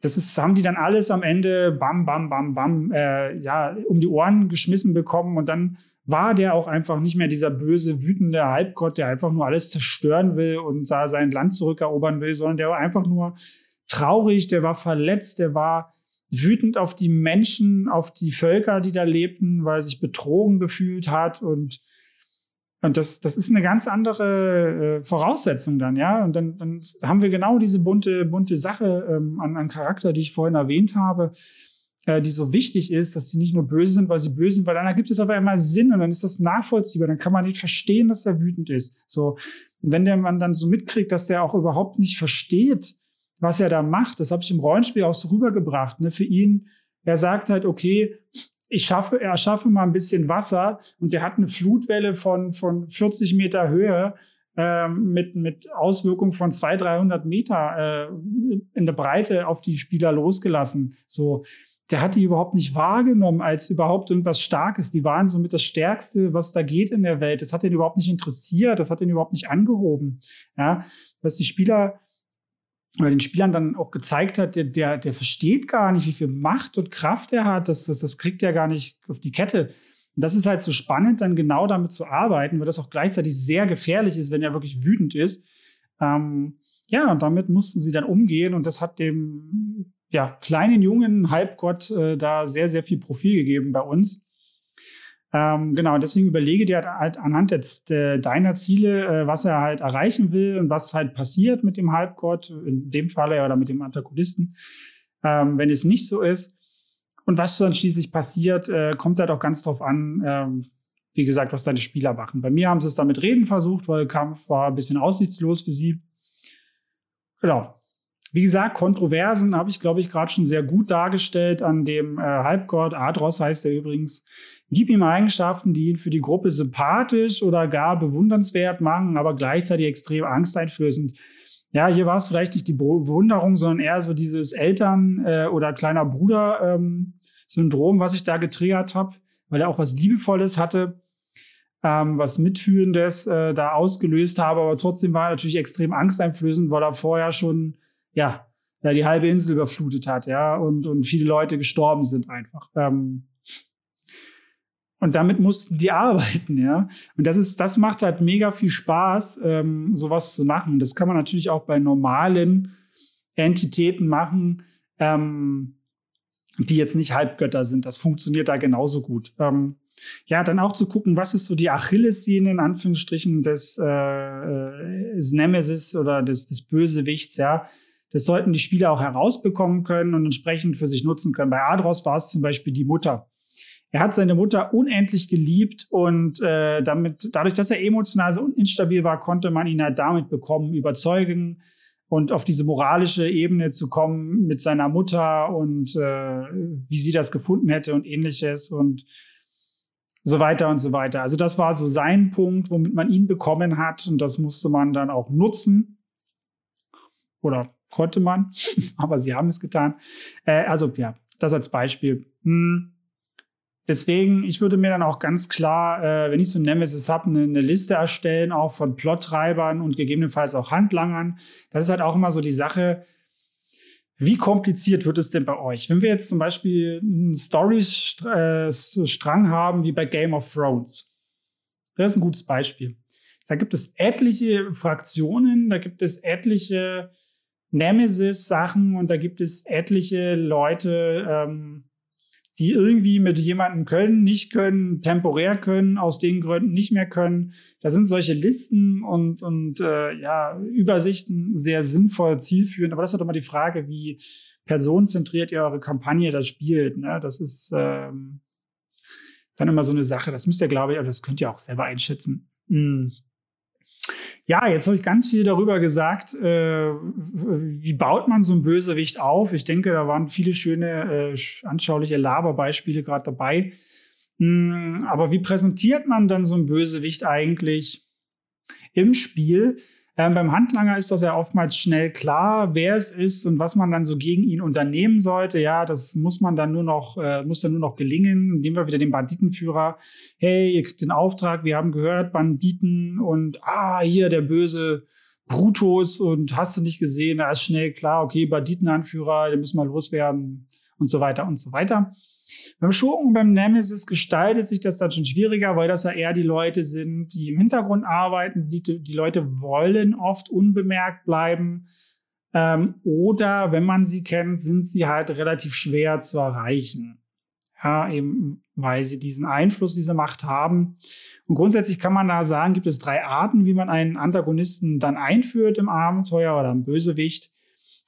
das ist, haben die dann alles am Ende bam, bam, bam, bam, äh, ja, um die Ohren geschmissen bekommen und dann war der auch einfach nicht mehr dieser böse, wütende Halbgott, der einfach nur alles zerstören will und da sein Land zurückerobern will, sondern der war einfach nur traurig, der war verletzt, der war wütend auf die Menschen, auf die Völker, die da lebten, weil er sich betrogen gefühlt hat und und das, das ist eine ganz andere äh, Voraussetzung dann, ja. Und dann, dann haben wir genau diese bunte, bunte Sache ähm, an, an Charakter, die ich vorhin erwähnt habe äh, die so wichtig ist, dass sie nicht nur böse sind, weil sie böse sind, weil dann ergibt es auf einmal Sinn und dann ist das nachvollziehbar, dann kann man nicht verstehen, dass er wütend ist. So, wenn der man dann so mitkriegt, dass der auch überhaupt nicht versteht, was er da macht, das habe ich im Rollenspiel auch so rübergebracht. Ne? Für ihn, er sagt halt, okay, ich schaffe, er schaffe mal ein bisschen Wasser und der hat eine Flutwelle von, von 40 Meter Höhe ähm, mit, mit Auswirkungen von 200, 300 Meter äh, in der Breite auf die Spieler losgelassen. So, der hat die überhaupt nicht wahrgenommen als überhaupt irgendwas Starkes. Die waren somit das Stärkste, was da geht in der Welt. Das hat ihn überhaupt nicht interessiert, das hat ihn überhaupt nicht angehoben. Ja, was die Spieler oder den Spielern dann auch gezeigt hat, der, der, der versteht gar nicht, wie viel Macht und Kraft er hat. Das, das, das kriegt er gar nicht auf die Kette. Und das ist halt so spannend, dann genau damit zu arbeiten, weil das auch gleichzeitig sehr gefährlich ist, wenn er wirklich wütend ist. Ähm, ja, und damit mussten sie dann umgehen und das hat dem ja, kleinen jungen Halbgott äh, da sehr, sehr viel Profil gegeben bei uns. Ähm, genau, deswegen überlege dir halt anhand jetzt äh, deiner Ziele, äh, was er halt erreichen will und was halt passiert mit dem Halbgott, in dem Falle oder mit dem Antagonisten, ähm, wenn es nicht so ist. Und was dann schließlich passiert, äh, kommt halt auch ganz drauf an, ähm, wie gesagt, was deine Spieler machen. Bei mir haben sie es damit reden versucht, weil Kampf war ein bisschen aussichtslos für sie. Genau. Wie gesagt, Kontroversen habe ich, glaube ich, gerade schon sehr gut dargestellt an dem äh, Halbgott. Adros heißt er übrigens. Gib ihm Eigenschaften, die ihn für die Gruppe sympathisch oder gar bewundernswert machen, aber gleichzeitig extrem angsteinflößend. Ja, hier war es vielleicht nicht die Bewunderung, sondern eher so dieses Eltern- äh, oder kleiner Bruder-Syndrom, ähm, was ich da getriggert habe, weil er auch was Liebevolles hatte, ähm, was Mitfühlendes äh, da ausgelöst habe, aber trotzdem war er natürlich extrem angsteinflößend, weil er vorher schon ja, die halbe Insel überflutet hat, ja, und, und viele Leute gestorben sind einfach. Ähm, und damit mussten die arbeiten, ja. Und das ist, das macht halt mega viel Spaß, ähm, sowas zu machen. Das kann man natürlich auch bei normalen Entitäten machen, ähm, die jetzt nicht Halbgötter sind. Das funktioniert da genauso gut. Ähm, ja, dann auch zu gucken, was ist so die Achillessehne in Anführungsstrichen des, äh, äh des Nemesis oder des, des Bösewichts, ja. Das sollten die Spieler auch herausbekommen können und entsprechend für sich nutzen können. Bei Adros war es zum Beispiel die Mutter. Er hat seine Mutter unendlich geliebt und äh, damit, dadurch, dass er emotional so instabil war, konnte man ihn halt damit bekommen, überzeugen und auf diese moralische Ebene zu kommen mit seiner Mutter und äh, wie sie das gefunden hätte und ähnliches und so weiter und so weiter. Also das war so sein Punkt, womit man ihn bekommen hat und das musste man dann auch nutzen oder konnte man, aber sie haben es getan. Äh, also ja, das als Beispiel. Hm. Deswegen, ich würde mir dann auch ganz klar, äh, wenn ich so ein Nemesis habe, eine, eine, Liste erstellen, auch von Plottreibern und gegebenenfalls auch Handlangern. Das ist halt auch immer so die Sache, wie kompliziert wird es denn bei euch? Wenn wir jetzt zum Beispiel einen Story-Strang haben, wie bei Game of Thrones. Das ist ein gutes Beispiel. Da gibt es etliche Fraktionen, da gibt es etliche Nemesis-Sachen und da gibt es etliche Leute, ähm, die irgendwie mit jemandem können, nicht können, temporär können, aus den Gründen nicht mehr können. Da sind solche Listen und, und äh, ja, Übersichten sehr sinnvoll, zielführend. Aber das ist doch mal die Frage, wie personenzentriert ihr eure Kampagne da spielt. Ne? Das ist ähm, dann immer so eine Sache. Das müsst ihr, glaube ich, aber das könnt ihr auch selber einschätzen. Hm. Ja, jetzt habe ich ganz viel darüber gesagt, äh, wie baut man so ein Bösewicht auf. Ich denke, da waren viele schöne, äh, anschauliche Laberbeispiele gerade dabei. Hm, aber wie präsentiert man dann so ein Bösewicht eigentlich im Spiel? Ähm, beim Handlanger ist das ja oftmals schnell klar, wer es ist und was man dann so gegen ihn unternehmen sollte. Ja, das muss man dann nur noch, äh, muss dann nur noch gelingen. Nehmen wir wieder den Banditenführer. Hey, ihr kriegt den Auftrag, wir haben gehört, Banditen und ah, hier der böse Brutus und hast du nicht gesehen, da ist schnell klar, okay, Banditenanführer, den müssen wir loswerden und so weiter und so weiter. Beim Schurken beim Nemesis gestaltet sich das dann schon schwieriger, weil das ja eher die Leute sind, die im Hintergrund arbeiten. Die, die Leute wollen oft unbemerkt bleiben. Ähm, oder wenn man sie kennt, sind sie halt relativ schwer zu erreichen. Ja, eben weil sie diesen Einfluss, diese Macht haben. Und grundsätzlich kann man da sagen, gibt es drei Arten, wie man einen Antagonisten dann einführt im Abenteuer oder im Bösewicht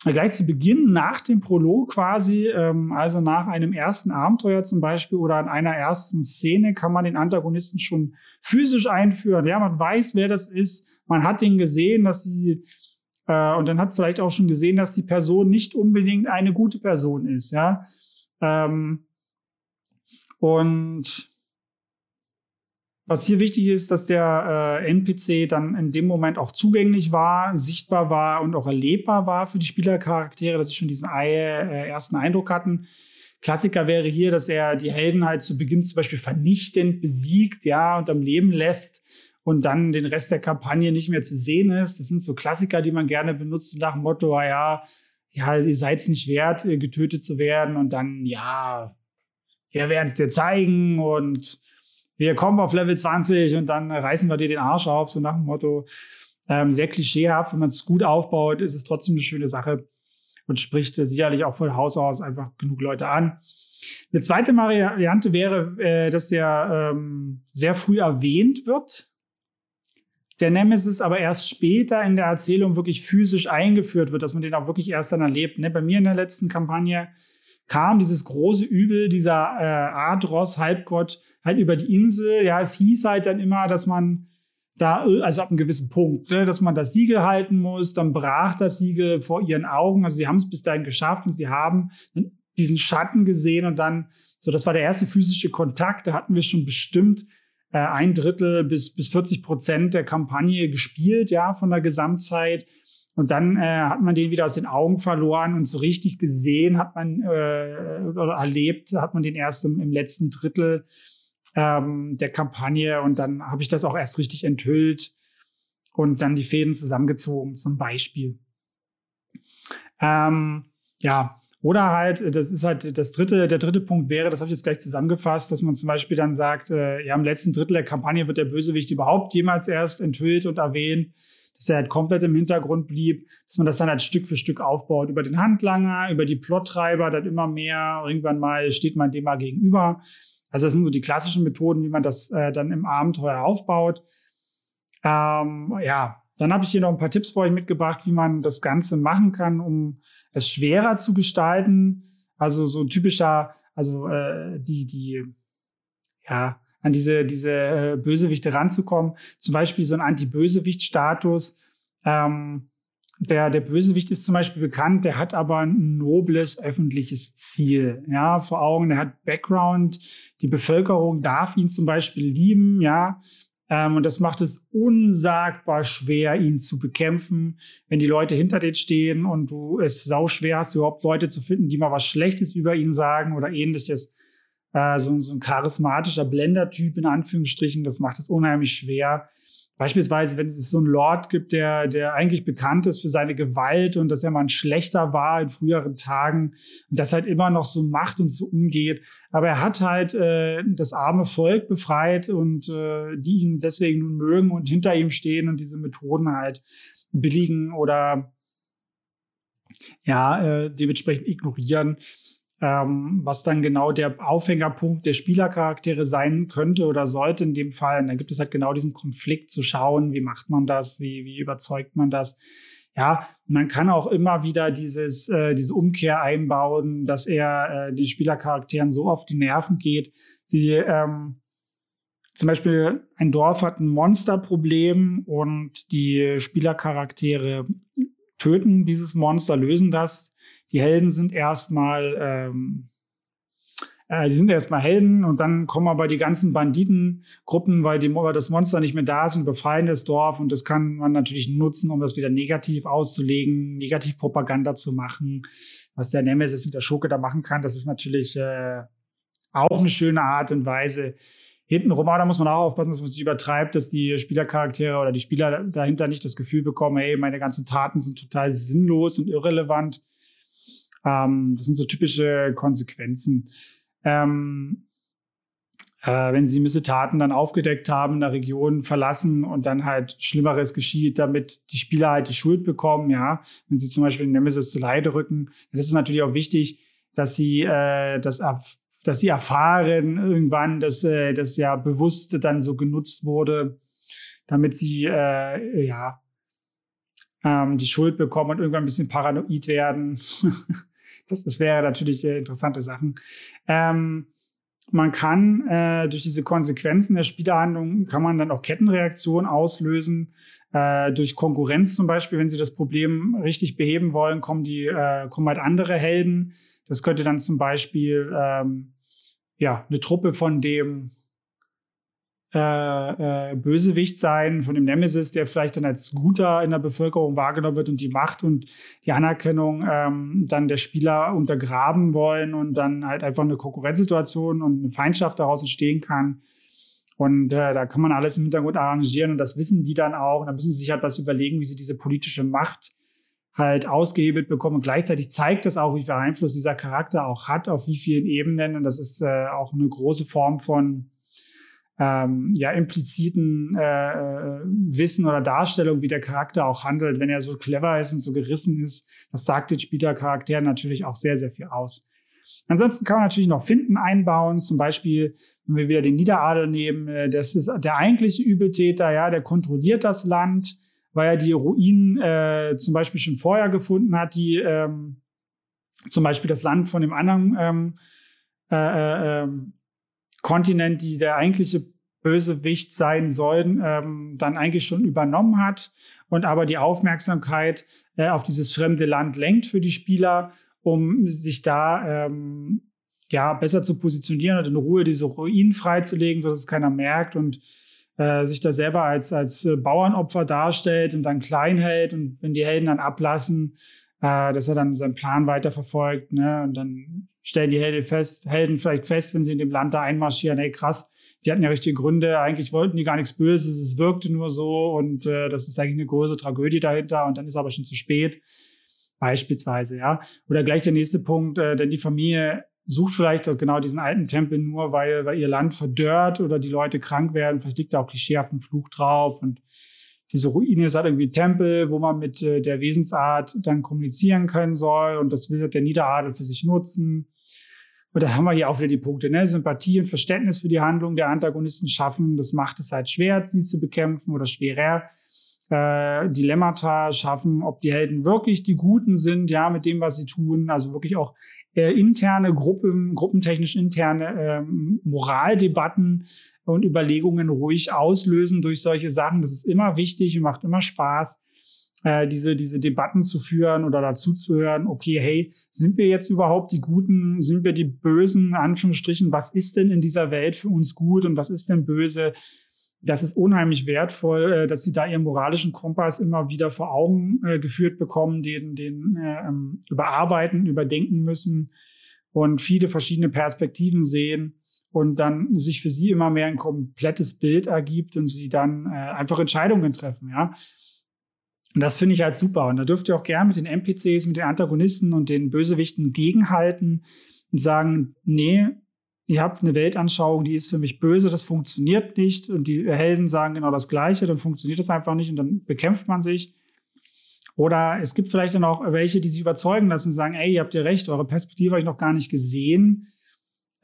gleich zu Beginn, nach dem Prolog quasi, ähm, also nach einem ersten Abenteuer zum Beispiel oder an einer ersten Szene, kann man den Antagonisten schon physisch einführen. Ja, man weiß, wer das ist. Man hat ihn gesehen, dass die, äh, und dann hat vielleicht auch schon gesehen, dass die Person nicht unbedingt eine gute Person ist. Ja, ähm, und was hier wichtig ist, dass der äh, NPC dann in dem Moment auch zugänglich war, sichtbar war und auch erlebbar war für die Spielercharaktere, dass sie schon diesen äh, ersten Eindruck hatten. Klassiker wäre hier, dass er die Helden halt zu Beginn zum Beispiel vernichtend besiegt, ja, und am Leben lässt und dann den Rest der Kampagne nicht mehr zu sehen ist. Das sind so Klassiker, die man gerne benutzt nach dem Motto, ah ja, ja, ihr seid es nicht wert, getötet zu werden und dann, ja, wir werden es dir zeigen und wir kommen auf Level 20 und dann reißen wir dir den Arsch auf, so nach dem Motto. Ähm, sehr klischeehaft, wenn man es gut aufbaut, ist es trotzdem eine schöne Sache und spricht äh, sicherlich auch von Haus aus einfach genug Leute an. Eine zweite Variante wäre, äh, dass der ähm, sehr früh erwähnt wird. Der Nemesis aber erst später in der Erzählung wirklich physisch eingeführt wird, dass man den auch wirklich erst dann erlebt. Ne? Bei mir in der letzten Kampagne kam dieses große Übel, dieser äh, Adros, Halbgott, halt über die Insel. Ja, es hieß halt dann immer, dass man da, also ab einem gewissen Punkt, ne, dass man das Siegel halten muss, dann brach das Siegel vor ihren Augen. Also sie haben es bis dahin geschafft und sie haben diesen Schatten gesehen und dann, so das war der erste physische Kontakt, da hatten wir schon bestimmt äh, ein Drittel bis, bis 40 Prozent der Kampagne gespielt, ja, von der Gesamtzeit. Und dann äh, hat man den wieder aus den Augen verloren und so richtig gesehen hat man äh, oder erlebt, hat man den erst im, im letzten Drittel ähm, der Kampagne und dann habe ich das auch erst richtig enthüllt und dann die Fäden zusammengezogen, zum Beispiel. Ähm, ja, oder halt, das ist halt das dritte, der dritte Punkt wäre, das habe ich jetzt gleich zusammengefasst, dass man zum Beispiel dann sagt, äh, ja, im letzten Drittel der Kampagne wird der Bösewicht überhaupt jemals erst enthüllt und erwähnt, dass er halt komplett im Hintergrund blieb, dass man das dann halt Stück für Stück aufbaut, über den Handlanger, über die Plottreiber, dann immer mehr, irgendwann mal steht man dem mal gegenüber. Also das sind so die klassischen Methoden, wie man das äh, dann im Abenteuer aufbaut. Ähm, ja, dann habe ich hier noch ein paar Tipps für euch mitgebracht, wie man das Ganze machen kann, um es schwerer zu gestalten. Also so typischer, also äh, die, die, ja, an diese, diese äh, Bösewichte ranzukommen. Zum Beispiel so ein Anti-Bösewicht-Status. Ähm, der, der Bösewicht ist zum Beispiel bekannt, der hat aber ein nobles öffentliches Ziel, ja, vor Augen, der hat Background, die Bevölkerung darf ihn zum Beispiel lieben, ja, ähm, und das macht es unsagbar schwer, ihn zu bekämpfen, wenn die Leute hinter dir stehen und du es sau schwer hast, überhaupt Leute zu finden, die mal was Schlechtes über ihn sagen oder ähnliches. Äh, so, so ein charismatischer Blender-Typ in Anführungsstrichen, das macht es unheimlich schwer, Beispielsweise, wenn es so einen Lord gibt, der, der eigentlich bekannt ist für seine Gewalt und dass er mal ein schlechter war in früheren Tagen und das halt immer noch so macht und so umgeht. Aber er hat halt äh, das arme Volk befreit und äh, die ihn deswegen nun mögen und hinter ihm stehen und diese Methoden halt billigen oder ja, äh, dementsprechend ignorieren ähm, was dann genau der Aufhängerpunkt der Spielercharaktere sein könnte oder sollte in dem Fall. Und dann gibt es halt genau diesen Konflikt zu schauen, wie macht man das, wie, wie überzeugt man das. Ja, man kann auch immer wieder dieses, äh, diese Umkehr einbauen, dass er äh, den Spielercharakteren so auf die Nerven geht. Sie, ähm, zum Beispiel ein Dorf hat ein Monsterproblem und die Spielercharaktere töten dieses Monster, lösen das die Helden sind erstmal, ähm, äh, sie sind erstmal Helden und dann kommen aber die ganzen Banditengruppen, weil, die, weil das Monster nicht mehr da ist und befreien das Dorf und das kann man natürlich nutzen, um das wieder negativ auszulegen, negativ Propaganda zu machen. Was der Nemesis und der Schurke da machen kann, das ist natürlich äh, auch eine schöne Art und Weise, hintenrum, aber da muss man auch aufpassen, dass man sich übertreibt, dass die Spielercharaktere oder die Spieler dahinter nicht das Gefühl bekommen, hey, meine ganzen Taten sind total sinnlos und irrelevant. Ähm, das sind so typische Konsequenzen. Ähm, äh, wenn sie Missetaten dann aufgedeckt haben, in der Region verlassen und dann halt Schlimmeres geschieht, damit die Spieler halt die Schuld bekommen, ja, wenn sie zum Beispiel Nemesis zu Leide rücken, das ist natürlich auch wichtig, dass sie äh, das dass sie erfahren irgendwann, dass äh, das ja bewusst dann so genutzt wurde, damit sie äh, ja ähm, die Schuld bekommen und irgendwann ein bisschen paranoid werden. Das, das wäre natürlich äh, interessante Sachen. Ähm, man kann äh, durch diese Konsequenzen der Spielerhandlung kann man dann auch Kettenreaktionen auslösen. Äh, durch Konkurrenz zum Beispiel, wenn sie das Problem richtig beheben wollen, kommen die äh, kommen halt andere Helden. Das könnte dann zum Beispiel ähm, ja eine Truppe von dem äh, äh, Bösewicht sein, von dem Nemesis, der vielleicht dann als guter in der Bevölkerung wahrgenommen wird und die Macht und die Anerkennung ähm, dann der Spieler untergraben wollen und dann halt einfach eine Konkurrenzsituation und eine Feindschaft daraus entstehen kann. Und äh, da kann man alles im Hintergrund arrangieren und das wissen die dann auch. Und dann müssen sie sich halt was überlegen, wie sie diese politische Macht halt ausgehebelt bekommen. Und gleichzeitig zeigt das auch, wie viel Einfluss dieser Charakter auch hat, auf wie vielen Ebenen. Und das ist äh, auch eine große Form von ähm, ja, impliziten äh, äh, Wissen oder Darstellung, wie der Charakter auch handelt, wenn er so clever ist und so gerissen ist. Das sagt den Spielercharakter natürlich auch sehr, sehr viel aus. Ansonsten kann man natürlich noch Finden einbauen, zum Beispiel, wenn wir wieder den Niederadel nehmen, äh, das ist der eigentliche Übeltäter, ja, der kontrolliert das Land, weil er die Ruinen äh, zum Beispiel schon vorher gefunden hat, die ähm, zum Beispiel das Land von dem anderen ähm, äh, äh, ähm, Kontinent, die der eigentliche Bösewicht sein sollen, ähm, dann eigentlich schon übernommen hat und aber die Aufmerksamkeit äh, auf dieses fremde Land lenkt für die Spieler, um sich da ähm, ja besser zu positionieren und in Ruhe diese Ruinen freizulegen, sodass es keiner merkt und äh, sich da selber als, als äh, Bauernopfer darstellt und dann klein hält und wenn die Helden dann ablassen, äh, dass er dann seinen Plan weiterverfolgt. Ne? Und dann stellen die Helden fest, Helden vielleicht fest, wenn sie in dem Land da einmarschieren, hey krass, die hatten ja richtige Gründe, eigentlich wollten die gar nichts Böses, es wirkte nur so und äh, das ist eigentlich eine große Tragödie dahinter und dann ist aber schon zu spät. Beispielsweise, ja. Oder gleich der nächste Punkt, äh, denn die Familie sucht vielleicht genau diesen alten Tempel nur, weil, weil ihr Land verdörrt oder die Leute krank werden. Vielleicht liegt da auch klischeehaften Fluch drauf und diese Ruine ist halt irgendwie Tempel, wo man mit äh, der Wesensart dann kommunizieren können soll und das will der Niederadel für sich nutzen. Und da haben wir hier auch wieder die Punkte, ne? Sympathie und Verständnis für die Handlung der Antagonisten schaffen. Das macht es halt schwer, sie zu bekämpfen oder schwerer. Äh, Dilemmata schaffen, ob die Helden wirklich die Guten sind, ja, mit dem, was sie tun. Also wirklich auch äh, interne Gruppen, gruppentechnisch interne äh, Moraldebatten und Überlegungen ruhig auslösen durch solche Sachen. Das ist immer wichtig und macht immer Spaß äh, diese, diese Debatten zu führen oder dazu zu hören, okay, hey, sind wir jetzt überhaupt die Guten, sind wir die Bösen, Anführungsstrichen, was ist denn in dieser Welt für uns gut und was ist denn böse? Das ist unheimlich wertvoll, äh, dass sie da ihren moralischen Kompass immer wieder vor Augen äh, geführt bekommen, den, den äh, ähm, überarbeiten, überdenken müssen und viele verschiedene Perspektiven sehen und dann sich für sie immer mehr ein komplettes Bild ergibt und sie dann äh, einfach Entscheidungen treffen, ja. Und das finde ich halt super. Und da dürft ihr auch gerne mit den NPCs, mit den Antagonisten und den Bösewichten gegenhalten und sagen, nee, ihr habt eine Weltanschauung, die ist für mich böse, das funktioniert nicht. Und die Helden sagen genau das Gleiche, dann funktioniert das einfach nicht und dann bekämpft man sich. Oder es gibt vielleicht dann auch welche, die sich überzeugen lassen und sagen, ey, ihr habt ja recht, eure Perspektive habe ich noch gar nicht gesehen.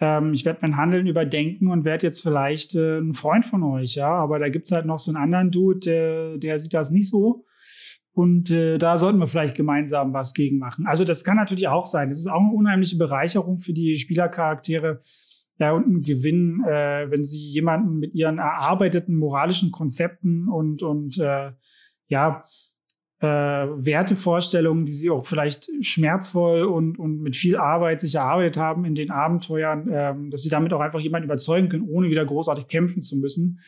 Ähm, ich werde mein Handeln überdenken und werde jetzt vielleicht äh, ein Freund von euch, ja. Aber da gibt es halt noch so einen anderen Dude, der, der sieht das nicht so. Und äh, da sollten wir vielleicht gemeinsam was gegen machen. Also das kann natürlich auch sein. Das ist auch eine unheimliche Bereicherung für die Spielercharaktere. Ja, und ein Gewinn, äh, wenn sie jemanden mit ihren erarbeiteten moralischen Konzepten und, und äh, ja, äh, Wertevorstellungen, die sie auch vielleicht schmerzvoll und, und mit viel Arbeit sich erarbeitet haben in den Abenteuern, äh, dass sie damit auch einfach jemanden überzeugen können, ohne wieder großartig kämpfen zu müssen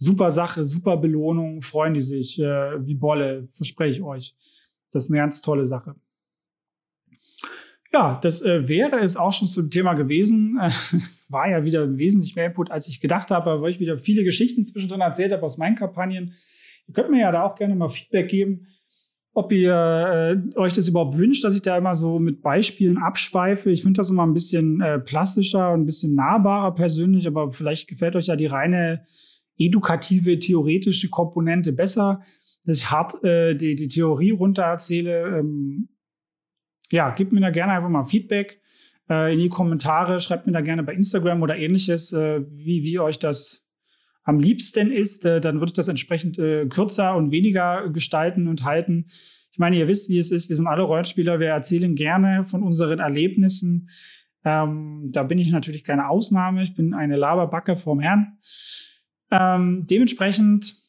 super Sache, super Belohnung, freuen die sich äh, wie Bolle, verspreche ich euch. Das ist eine ganz tolle Sache. Ja, das äh, wäre es auch schon zum Thema gewesen. Äh, war ja wieder wesentlich mehr Input, als ich gedacht habe, weil ich wieder viele Geschichten zwischendrin erzählt habe aus meinen Kampagnen. Ihr könnt mir ja da auch gerne mal Feedback geben, ob ihr äh, euch das überhaupt wünscht, dass ich da immer so mit Beispielen abschweife. Ich finde das immer ein bisschen äh, plastischer und ein bisschen nahbarer persönlich, aber vielleicht gefällt euch ja die reine edukative, theoretische Komponente besser, dass ich hart äh, die, die Theorie runter erzähle. Ähm, ja, gebt mir da gerne einfach mal Feedback äh, in die Kommentare, schreibt mir da gerne bei Instagram oder ähnliches, äh, wie, wie euch das am liebsten ist. Äh, dann würde ich das entsprechend äh, kürzer und weniger gestalten und halten. Ich meine, ihr wisst, wie es ist. Wir sind alle Rollenspieler. Wir erzählen gerne von unseren Erlebnissen. Ähm, da bin ich natürlich keine Ausnahme. Ich bin eine Laberbacke vom Herrn. Ähm, dementsprechend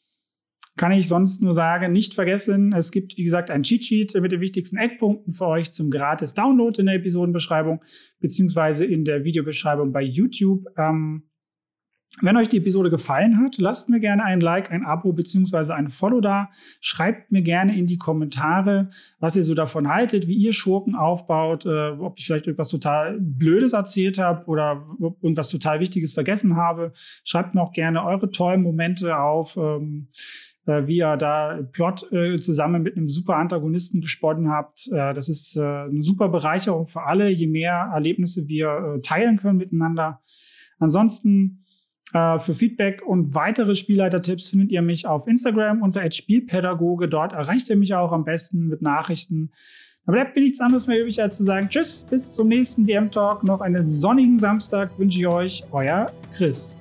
kann ich sonst nur sagen, nicht vergessen, es gibt, wie gesagt, ein Cheat-Sheet mit den wichtigsten Eckpunkten für euch zum gratis Download in der Episodenbeschreibung beziehungsweise in der Videobeschreibung bei YouTube. Ähm, wenn euch die Episode gefallen hat, lasst mir gerne ein Like, ein Abo beziehungsweise ein Follow da. Schreibt mir gerne in die Kommentare, was ihr so davon haltet, wie ihr Schurken aufbaut, äh, ob ich vielleicht irgendwas total Blödes erzählt habe oder irgendwas total Wichtiges vergessen habe. Schreibt mir auch gerne eure tollen Momente auf. Ähm, äh, wie ihr da Plot äh, zusammen mit einem super Antagonisten gesponnen habt. Äh, das ist äh, eine super Bereicherung für alle, je mehr Erlebnisse wir äh, teilen können miteinander. Ansonsten äh, für Feedback und weitere Spielleitertipps findet ihr mich auf Instagram unter Spielpädagoge. Dort erreicht ihr mich auch am besten mit Nachrichten. Da bleibt mir nichts anderes mehr übrig, als zu sagen Tschüss, bis zum nächsten DM-Talk. Noch einen sonnigen Samstag wünsche ich euch. Euer Chris.